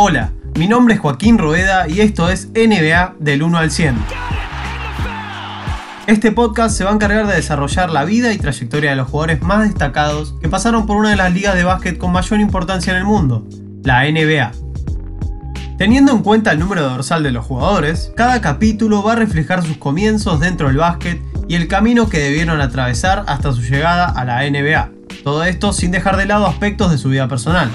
Hola, mi nombre es Joaquín Rueda y esto es NBA del 1 al 100. Este podcast se va a encargar de desarrollar la vida y trayectoria de los jugadores más destacados que pasaron por una de las ligas de básquet con mayor importancia en el mundo, la NBA. Teniendo en cuenta el número dorsal de los jugadores, cada capítulo va a reflejar sus comienzos dentro del básquet y el camino que debieron atravesar hasta su llegada a la NBA. Todo esto sin dejar de lado aspectos de su vida personal.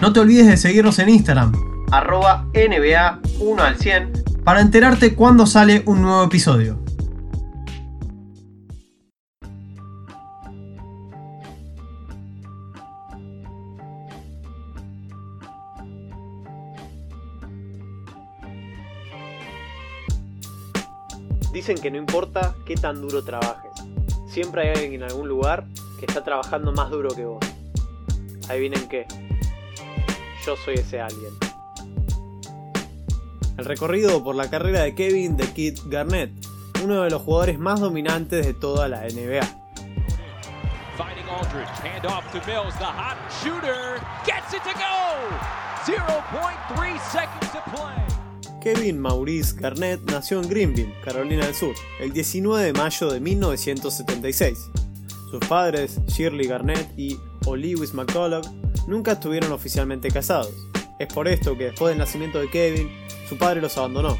No te olvides de seguirnos en Instagram, arroba NBA 1 al 100, para enterarte cuando sale un nuevo episodio. Dicen que no importa qué tan duro trabajes, siempre hay alguien en algún lugar que está trabajando más duro que vos. Adivinen qué, yo soy ese alguien. El recorrido por la carrera de Kevin the Kid Garnett, uno de los jugadores más dominantes de toda la NBA. Finding Aldridge, hand off to Mills, the hot shooter gets it to go. 0.3 seconds to play. Kevin Maurice Garnett nació en Greenville, Carolina del Sur, el 19 de mayo de 1976. Sus padres, Shirley Garnett y O'Lewis McCullough, nunca estuvieron oficialmente casados. Es por esto que después del nacimiento de Kevin, su padre los abandonó,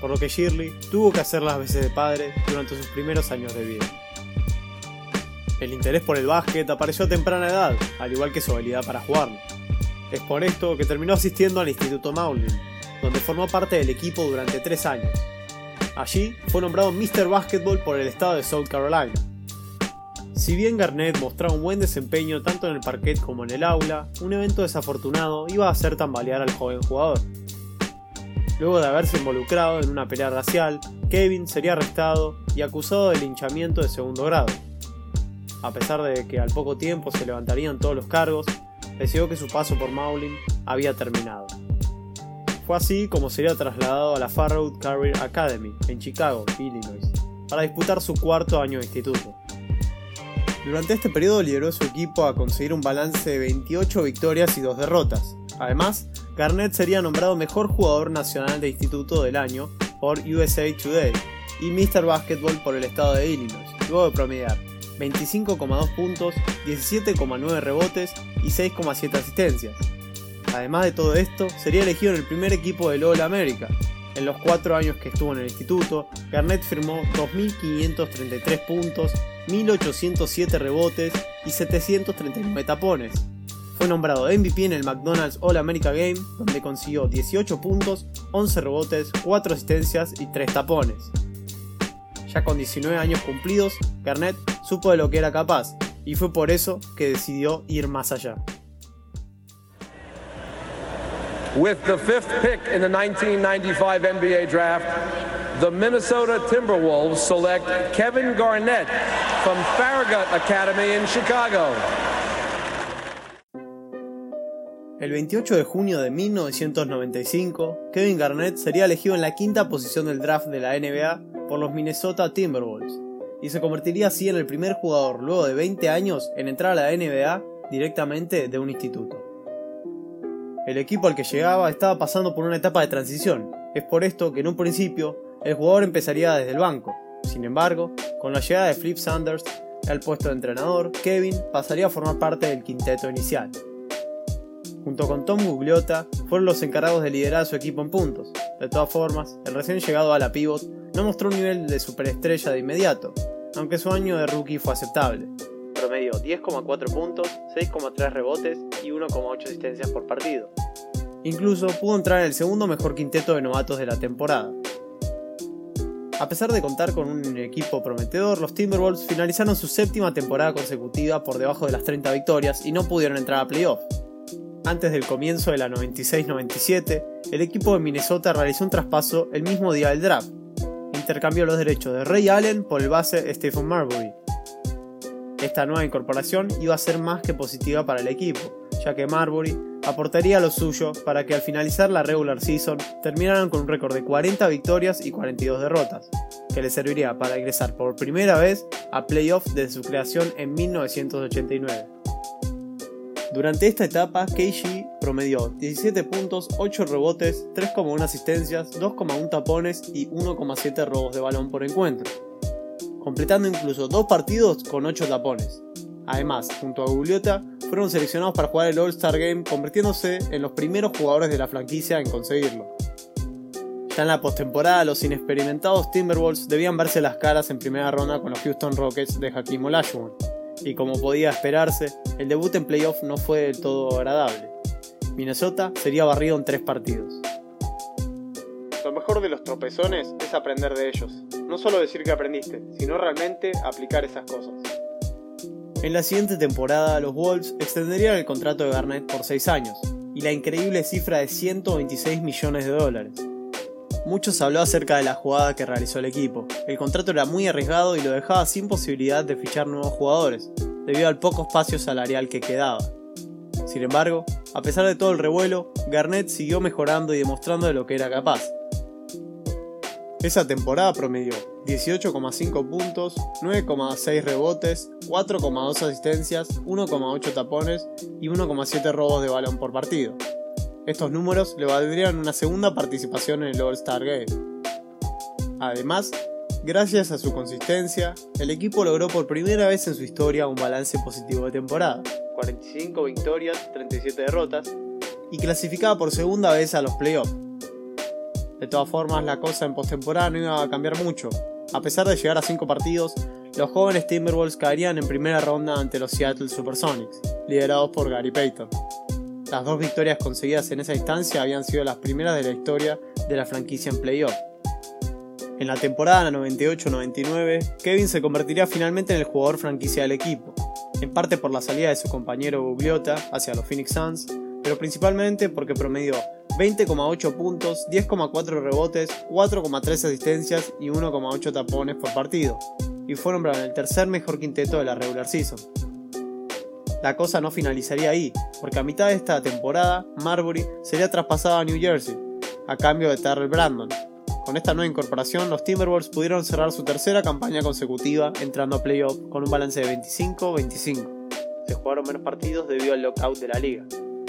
por lo que Shirley tuvo que hacer las veces de padre durante sus primeros años de vida. El interés por el básquet apareció a temprana edad, al igual que su habilidad para jugarlo. Es por esto que terminó asistiendo al Instituto Maulin, donde formó parte del equipo durante tres años. Allí fue nombrado Mr. Basketball por el estado de South Carolina. Si bien Garnett mostraba un buen desempeño tanto en el parquet como en el aula, un evento desafortunado iba a hacer tambalear al joven jugador. Luego de haberse involucrado en una pelea racial, Kevin sería arrestado y acusado de linchamiento de segundo grado. A pesar de que al poco tiempo se levantarían todos los cargos, decidió que su paso por Maulin había terminado. Fue así como sería trasladado a la Farrow Career Academy en Chicago, Illinois, para disputar su cuarto año de instituto. Durante este periodo lideró su equipo a conseguir un balance de 28 victorias y 2 derrotas. Además, Garnett sería nombrado mejor jugador nacional de instituto del año por USA Today y Mr. Basketball por el estado de Illinois, luego de promediar 25,2 puntos, 17,9 rebotes y 6,7 asistencias. Además de todo esto, sería elegido en el primer equipo del All America. En los cuatro años que estuvo en el instituto, Garnett firmó 2.533 puntos, 1.807 rebotes y 739 tapones. Fue nombrado MVP en el McDonald's All America Game, donde consiguió 18 puntos, 11 rebotes, 4 asistencias y 3 tapones. Ya con 19 años cumplidos, Garnett supo de lo que era capaz, y fue por eso que decidió ir más allá. With the fifth pick in the 1995 NBA draft, the Minnesota Timberwolves select Kevin Garnett from Farragut Academy in Chicago. El 28 de junio de 1995, Kevin Garnett sería elegido en la quinta posición del draft de la NBA por los Minnesota Timberwolves, y se convertiría así en el primer jugador luego de 20 años en entrar a la NBA directamente de un instituto. El equipo al que llegaba estaba pasando por una etapa de transición, es por esto que en un principio el jugador empezaría desde el banco. Sin embargo, con la llegada de Flip Sanders al puesto de entrenador, Kevin pasaría a formar parte del quinteto inicial. Junto con Tom Gugliotta, fueron los encargados de liderar a su equipo en puntos. De todas formas, el recién llegado a la pivot no mostró un nivel de superestrella de inmediato, aunque su año de rookie fue aceptable. Promedió 10,4 puntos, 6,3 rebotes y 1,8 asistencias por partido. Incluso pudo entrar en el segundo mejor quinteto de novatos de la temporada. A pesar de contar con un equipo prometedor, los Timberwolves finalizaron su séptima temporada consecutiva por debajo de las 30 victorias y no pudieron entrar a playoff. Antes del comienzo de la 96-97, el equipo de Minnesota realizó un traspaso el mismo día del draft. Intercambió los derechos de Ray Allen por el base Stephen Marbury. Esta nueva incorporación iba a ser más que positiva para el equipo, ya que Marbury aportaría lo suyo para que al finalizar la regular season terminaran con un récord de 40 victorias y 42 derrotas, que le serviría para ingresar por primera vez a playoffs desde su creación en 1989. Durante esta etapa, KG promedió 17 puntos, 8 rebotes, 3,1 asistencias, 2,1 tapones y 1,7 robos de balón por encuentro, completando incluso dos partidos con 8 tapones. Además, junto a Gugliota, fueron seleccionados para jugar el All-Star Game, convirtiéndose en los primeros jugadores de la franquicia en conseguirlo. Ya en la postemporada, los inexperimentados Timberwolves debían verse las caras en primera ronda con los Houston Rockets de Hakim Olajuwon, y como podía esperarse, el debut en playoff no fue del todo agradable. Minnesota sería barrido en tres partidos. Mejor de los tropezones es aprender de ellos. No solo decir que aprendiste, sino realmente aplicar esas cosas. En la siguiente temporada, los Wolves extenderían el contrato de Garnett por 6 años, y la increíble cifra de 126 millones de dólares. Muchos habló acerca de la jugada que realizó el equipo. El contrato era muy arriesgado y lo dejaba sin posibilidad de fichar nuevos jugadores, debido al poco espacio salarial que quedaba. Sin embargo, a pesar de todo el revuelo, Garnett siguió mejorando y demostrando de lo que era capaz. Esa temporada promedió 18,5 puntos, 9,6 rebotes, 4,2 asistencias, 1,8 tapones y 1,7 robos de balón por partido. Estos números le valdrían una segunda participación en el All-Star Game. Además, gracias a su consistencia, el equipo logró por primera vez en su historia un balance positivo de temporada, 45 victorias, 37 derrotas, y clasificaba por segunda vez a los playoffs. De todas formas, la cosa en postemporada no iba a cambiar mucho. A pesar de llegar a 5 partidos, los jóvenes Timberwolves caerían en primera ronda ante los Seattle Supersonics, liderados por Gary Payton. Las dos victorias conseguidas en esa instancia habían sido las primeras de la historia de la franquicia en playoff. En la temporada 98-99, Kevin se convertiría finalmente en el jugador franquicia del equipo, en parte por la salida de su compañero Gugliota hacia los Phoenix Suns, pero principalmente porque promedió 20,8 puntos, 10,4 rebotes, 4,3 asistencias y 1,8 tapones por partido, y fue nombrado el tercer mejor quinteto de la regular season. La cosa no finalizaría ahí, porque a mitad de esta temporada Marbury sería traspasado a New Jersey, a cambio de Terrell Brandon. Con esta nueva incorporación, los Timberwolves pudieron cerrar su tercera campaña consecutiva entrando a playoff con un balance de 25-25. Se jugaron menos partidos debido al lockout de la liga.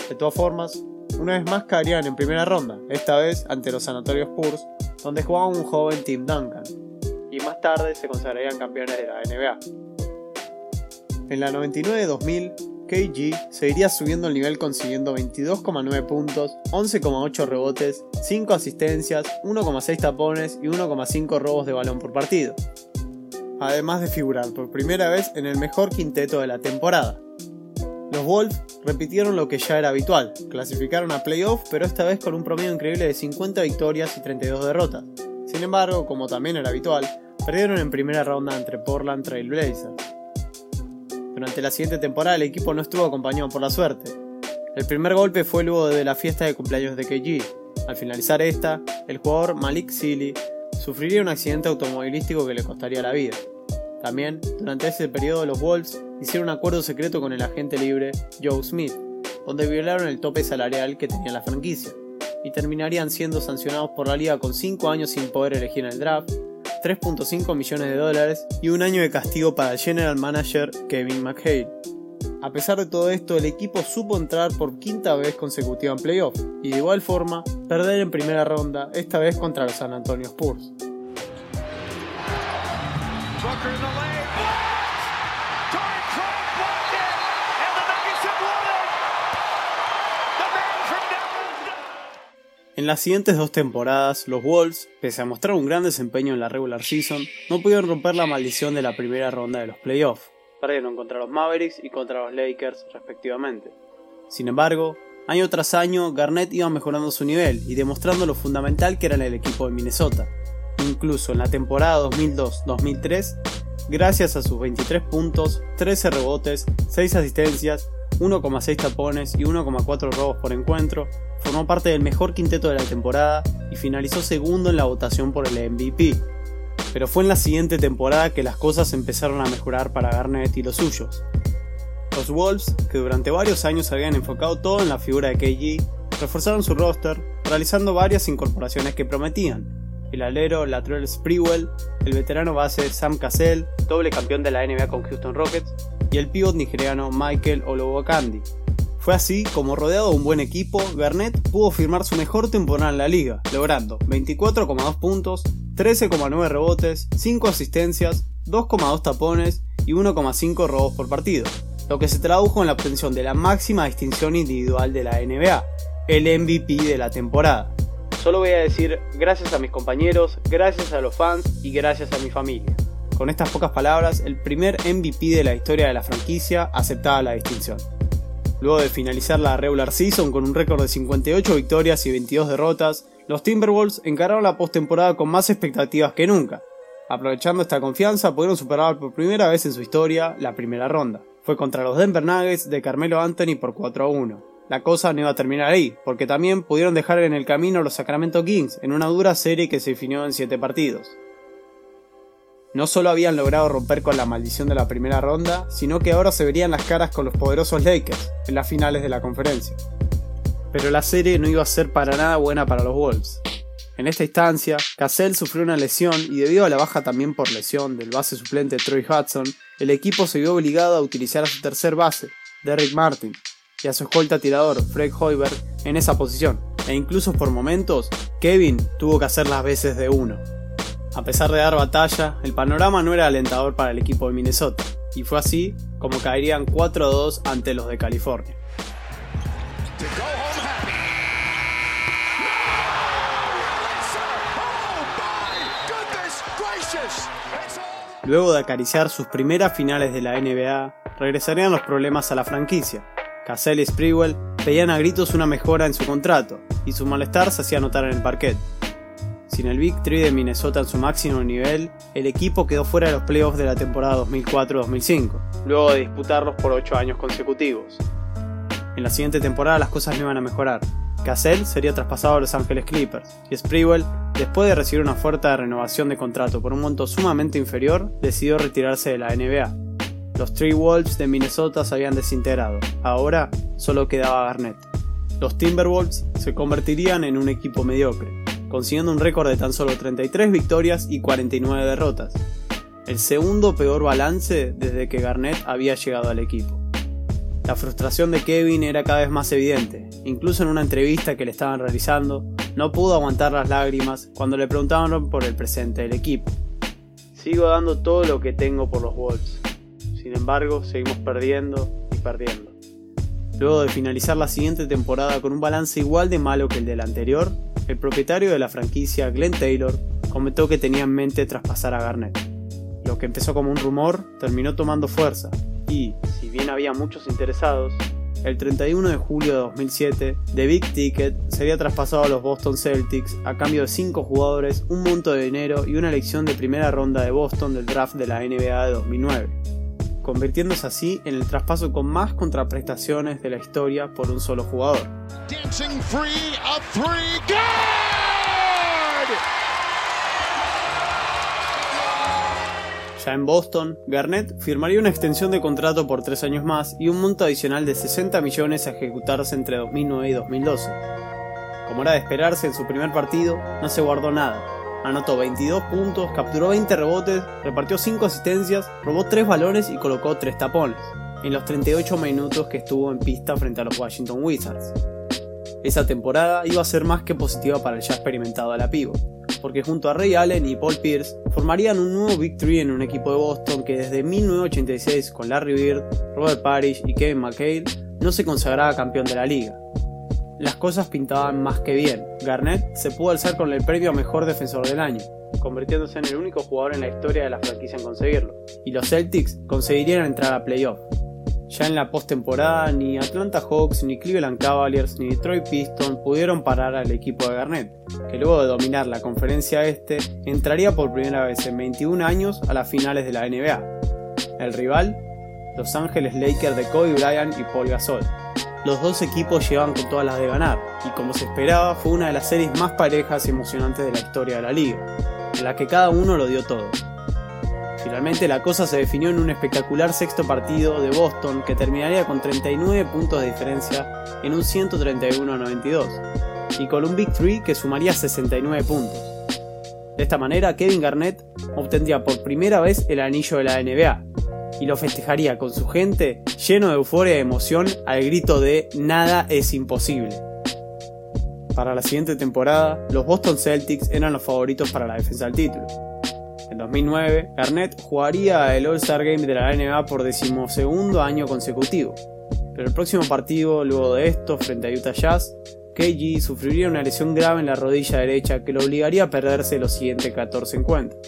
De todas formas, una vez más caerían en primera ronda, esta vez ante los Sanatorios Spurs, donde jugaba un joven Tim Duncan, y más tarde se consagrarían campeones de la NBA. En la 99-2000, KG seguiría subiendo el nivel consiguiendo 22,9 puntos, 11,8 rebotes, 5 asistencias, 1,6 tapones y 1,5 robos de balón por partido. Además de figurar por primera vez en el mejor quinteto de la temporada. Los Wolves repitieron lo que ya era habitual, clasificaron a playoff pero esta vez con un promedio increíble de 50 victorias y 32 derrotas. Sin embargo, como también era habitual, perdieron en primera ronda entre Portland Trail Blazers. Durante la siguiente temporada el equipo no estuvo acompañado por la suerte. El primer golpe fue luego de la fiesta de cumpleaños de KG. Al finalizar esta, el jugador Malik Sealy sufriría un accidente automovilístico que le costaría la vida. También, durante ese periodo, los Wolves hicieron un acuerdo secreto con el agente libre Joe Smith, donde violaron el tope salarial que tenía la franquicia, y terminarían siendo sancionados por la liga con 5 años sin poder elegir en el draft, 3.5 millones de dólares y un año de castigo para el general manager Kevin McHale. A pesar de todo esto, el equipo supo entrar por quinta vez consecutiva en playoff y de igual forma perder en primera ronda, esta vez contra los San Antonio Spurs. En las siguientes dos temporadas, los Wolves, pese a mostrar un gran desempeño en la regular season, no pudieron romper la maldición de la primera ronda de los playoffs. Perdieron contra los Mavericks y contra los Lakers, respectivamente. Sin embargo, año tras año, Garnett iba mejorando su nivel y demostrando lo fundamental que era en el equipo de Minnesota. Incluso en la temporada 2002-2003, gracias a sus 23 puntos, 13 rebotes, 6 asistencias 1,6 tapones y 1,4 robos por encuentro, formó parte del mejor quinteto de la temporada y finalizó segundo en la votación por el MVP. Pero fue en la siguiente temporada que las cosas empezaron a mejorar para Garnett y los suyos. Los Wolves, que durante varios años habían enfocado todo en la figura de KG, reforzaron su roster, realizando varias incorporaciones que prometían. El alero Latrell Sprewell, el veterano base Sam Cassell, doble campeón de la NBA con Houston Rockets, y el pívot nigeriano Michael Olowokandi. Fue así como rodeado de un buen equipo, Garnett pudo firmar su mejor temporada en la liga, logrando 24,2 puntos, 13,9 rebotes, 5 asistencias, 2,2 tapones y 1,5 robos por partido, lo que se tradujo en la obtención de la máxima distinción individual de la NBA, el MVP de la temporada. Solo voy a decir gracias a mis compañeros, gracias a los fans y gracias a mi familia. Con estas pocas palabras, el primer MVP de la historia de la franquicia aceptaba la distinción. Luego de finalizar la regular season con un récord de 58 victorias y 22 derrotas, los Timberwolves encararon la postemporada con más expectativas que nunca. Aprovechando esta confianza, pudieron superar por primera vez en su historia la primera ronda. Fue contra los Denver Nuggets de Carmelo Anthony por 4 a 1. La cosa no iba a terminar ahí, porque también pudieron dejar en el camino a los Sacramento Kings en una dura serie que se definió en 7 partidos no solo habían logrado romper con la maldición de la primera ronda, sino que ahora se verían las caras con los poderosos Lakers en las finales de la conferencia. Pero la serie no iba a ser para nada buena para los Wolves. En esta instancia, Cassell sufrió una lesión y debido a la baja también por lesión del base suplente Troy Hudson, el equipo se vio obligado a utilizar a su tercer base, Derrick Martin, y a su escolta tirador, Fred Hoiberg, en esa posición, e incluso por momentos, Kevin tuvo que hacer las veces de uno. A pesar de dar batalla, el panorama no era alentador para el equipo de Minnesota, y fue así como caerían 4-2 ante los de California. Luego de acariciar sus primeras finales de la NBA, regresarían los problemas a la franquicia. Cassell y Sprewell pedían a gritos una mejora en su contrato, y su malestar se hacía notar en el parquet. Sin el Big Three de Minnesota en su máximo nivel, el equipo quedó fuera de los playoffs de la temporada 2004-2005, luego de disputarlos por 8 años consecutivos. En la siguiente temporada las cosas no iban a mejorar. Cassell sería traspasado a Los Angeles Clippers y Sprewell, después de recibir una oferta de renovación de contrato por un monto sumamente inferior, decidió retirarse de la NBA. Los Three Wolves de Minnesota se habían desintegrado, ahora solo quedaba Garnett. Los Timberwolves se convertirían en un equipo mediocre, consiguiendo un récord de tan solo 33 victorias y 49 derrotas, el segundo peor balance desde que Garnett había llegado al equipo. La frustración de Kevin era cada vez más evidente, incluso en una entrevista que le estaban realizando, no pudo aguantar las lágrimas cuando le preguntaron por el presente del equipo. Sigo dando todo lo que tengo por los Wolves, sin embargo seguimos perdiendo y perdiendo. Luego de finalizar la siguiente temporada con un balance igual de malo que el del anterior, el propietario de la franquicia, Glenn Taylor, comentó que tenía en mente traspasar a Garnett. Lo que empezó como un rumor terminó tomando fuerza y, si bien había muchos interesados, el 31 de julio de 2007, The Big Ticket sería traspasado a los Boston Celtics a cambio de 5 jugadores, un monto de dinero y una elección de primera ronda de Boston del draft de la NBA de 2009, convirtiéndose así en el traspaso con más contraprestaciones de la historia por un solo jugador. Ya en Boston, Garnett firmaría una extensión de contrato por tres años más y un monto adicional de 60 millones a ejecutarse entre 2009 y 2012. Como era de esperarse en su primer partido, no se guardó nada. Anotó 22 puntos, capturó 20 rebotes, repartió 5 asistencias, robó 3 balones y colocó 3 tapones, en los 38 minutos que estuvo en pista frente a los Washington Wizards. Esa temporada iba a ser más que positiva para el ya experimentado Alapivo, porque junto a Ray Allen y Paul Pierce formarían un nuevo Big Three en un equipo de Boston que desde 1986 con Larry Bird, Robert Parrish y Kevin McHale no se consagraba campeón de la liga. Las cosas pintaban más que bien. Garnett se pudo alzar con el premio a mejor defensor del año, convirtiéndose en el único jugador en la historia de la franquicia en conseguirlo, y los Celtics conseguirían entrar a playoff. Ya en la postemporada, ni Atlanta Hawks, ni Cleveland Cavaliers, ni Detroit Pistons pudieron parar al equipo de Garnett, que luego de dominar la conferencia este, entraría por primera vez en 21 años a las finales de la NBA. El rival, Los Ángeles Lakers de Kobe Bryant y Paul Gasol. Los dos equipos llevaban con todas las de ganar, y como se esperaba, fue una de las series más parejas y emocionantes de la historia de la liga, en la que cada uno lo dio todo. Finalmente la cosa se definió en un espectacular sexto partido de Boston que terminaría con 39 puntos de diferencia en un 131 92 y con un Big 3 que sumaría 69 puntos. De esta manera Kevin Garnett obtendría por primera vez el anillo de la NBA, y lo festejaría con su gente lleno de euforia y emoción al grito de nada es imposible. Para la siguiente temporada, los Boston Celtics eran los favoritos para la defensa del título. En 2009, Garnett jugaría el All-Star Game de la NBA por decimosegundo año consecutivo, pero el próximo partido, luego de esto, frente a Utah Jazz, KG sufriría una lesión grave en la rodilla derecha que lo obligaría a perderse los siguientes 14 encuentros.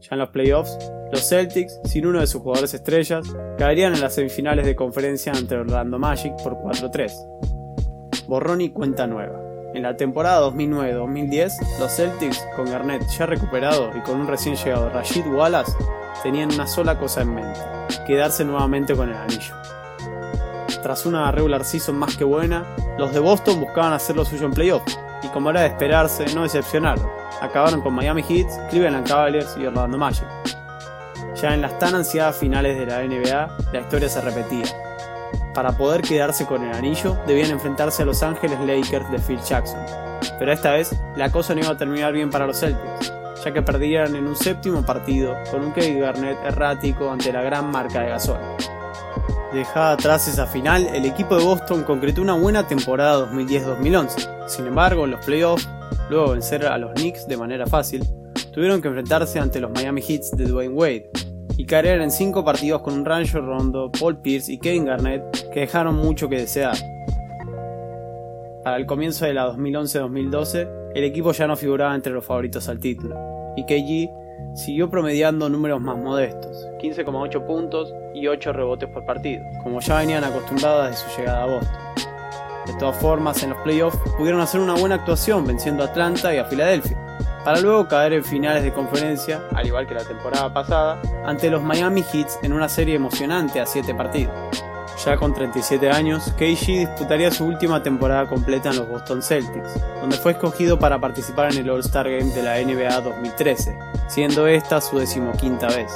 Ya en los playoffs, los Celtics, sin uno de sus jugadores estrellas, caerían en las semifinales de conferencia ante Orlando Magic por 4-3. Borrón y cuenta nueva. En la temporada 2009-2010, los Celtics, con Garnett ya recuperado y con un recién llegado Rashid Wallace, tenían una sola cosa en mente, quedarse nuevamente con el anillo. Tras una regular season más que buena, los de Boston buscaban hacer lo suyo en playoffs, y como era de esperarse, no decepcionaron. Acabaron con Miami Heat, Cleveland Cavaliers y Orlando Magic. Ya en las tan ansiadas finales de la NBA, la historia se repetía. Para poder quedarse con el anillo, debían enfrentarse a Los Ángeles Lakers de Phil Jackson. Pero esta vez, la cosa no iba a terminar bien para los Celtics, ya que perdían en un séptimo partido con un Kevin Garnett errático ante la gran marca de Gasol. Dejada atrás esa final, el equipo de Boston concretó una buena temporada 2010-2011. Sin embargo, en los playoffs, luego de vencer a los Knicks de manera fácil, tuvieron que enfrentarse ante los Miami Heat de Dwayne Wade y caer en cinco partidos con un Rancho Rondo, Paul Pierce y Kevin Garnett que dejaron mucho que desear. Para el comienzo de la 2011-2012, el equipo ya no figuraba entre los favoritos al título, y KG siguió promediando números más modestos, 15,8 puntos y 8 rebotes por partido, como ya venían acostumbrados de su llegada a Boston. De todas formas, en los playoffs pudieron hacer una buena actuación venciendo a Atlanta y a Filadelfia, para luego caer en finales de conferencia, al igual que la temporada pasada, ante los Miami Heat en una serie emocionante a 7 partidos. Ya con 37 años, KG disputaría su última temporada completa en los Boston Celtics, donde fue escogido para participar en el All-Star Game de la NBA 2013, siendo esta su decimoquinta vez.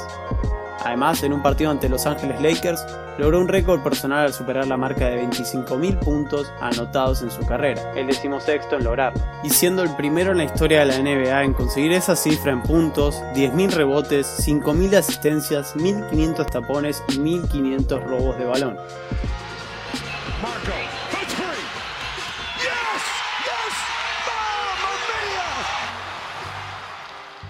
Además, en un partido ante Los Ángeles Lakers, logró un récord personal al superar la marca de 25.000 puntos anotados en su carrera, el decimosexto en lograrlo, y siendo el primero en la historia de la NBA en conseguir esa cifra en puntos, 10.000 rebotes, 5.000 asistencias, 1.500 tapones y 1.500 robos de balón.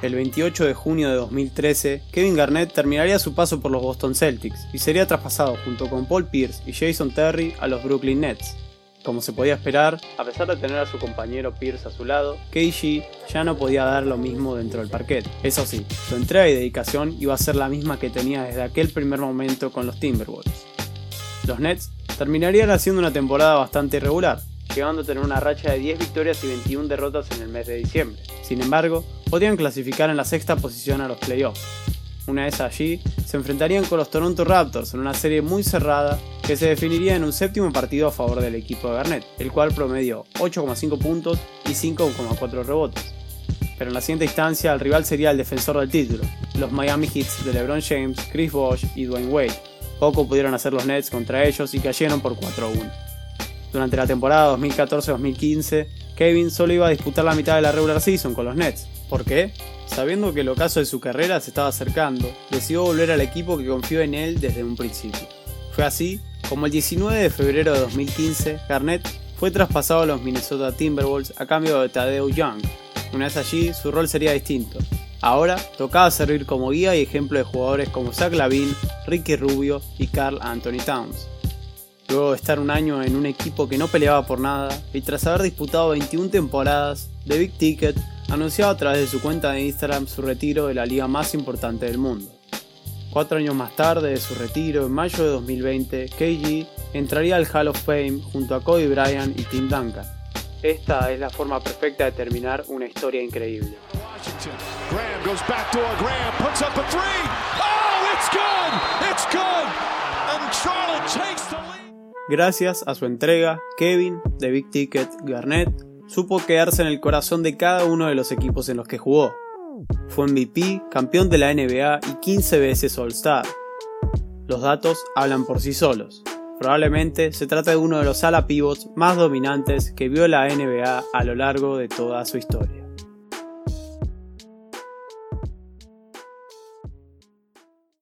El 28 de junio de 2013, Kevin Garnett terminaría su paso por los Boston Celtics y sería traspasado junto con Paul Pierce y Jason Terry a los Brooklyn Nets. Como se podía esperar, a pesar de tener a su compañero Pierce a su lado, KG ya no podía dar lo mismo dentro del parquet. Eso sí, su entrega y dedicación iba a ser la misma que tenía desde aquel primer momento con los Timberwolves. Los Nets terminarían haciendo una temporada bastante irregular, llegando a tener una racha de 10 victorias y 21 derrotas en el mes de diciembre. Sin embargo, podían clasificar en la sexta posición a los playoffs. Una vez allí, se enfrentarían con los Toronto Raptors en una serie muy cerrada que se definiría en un séptimo partido a favor del equipo de Garnett, el cual promedió 8,5 puntos y 5,4 rebotes. Pero en la siguiente instancia el rival sería el defensor del título, los Miami Heat de LeBron James, Chris Bosh y Dwayne Wade. Poco pudieron hacer los Nets contra ellos y cayeron por 4-1. Durante la temporada 2014-2015, Kevin solo iba a disputar la mitad de la regular season con los Nets. ¿Por qué? Sabiendo que el ocaso de su carrera se estaba acercando, decidió volver al equipo que confió en él desde un principio. Fue así como el 19 de febrero de 2015, Garnett fue traspasado a los Minnesota Timberwolves a cambio de Tadeu Young. Una vez allí, su rol sería distinto. Ahora tocaba servir como guía y ejemplo de jugadores como Zach Lavin, Ricky Rubio y Carl Anthony Towns. Luego de estar un año en un equipo que no peleaba por nada y tras haber disputado 21 temporadas, The Big Ticket anunció a través de su cuenta de Instagram su retiro de la liga más importante del mundo. Cuatro años más tarde de su retiro, en mayo de 2020, KG entraría al Hall of Fame junto a Cody Bryant y Tim Duncan. Esta es la forma perfecta de terminar una historia increíble. Gracias a su entrega, Kevin, The Big Ticket, Garnett, supo quedarse en el corazón de cada uno de los equipos en los que jugó. Fue MVP, campeón de la NBA y 15 veces All-Star. Los datos hablan por sí solos. Probablemente se trata de uno de los ala pivots más dominantes que vio la NBA a lo largo de toda su historia.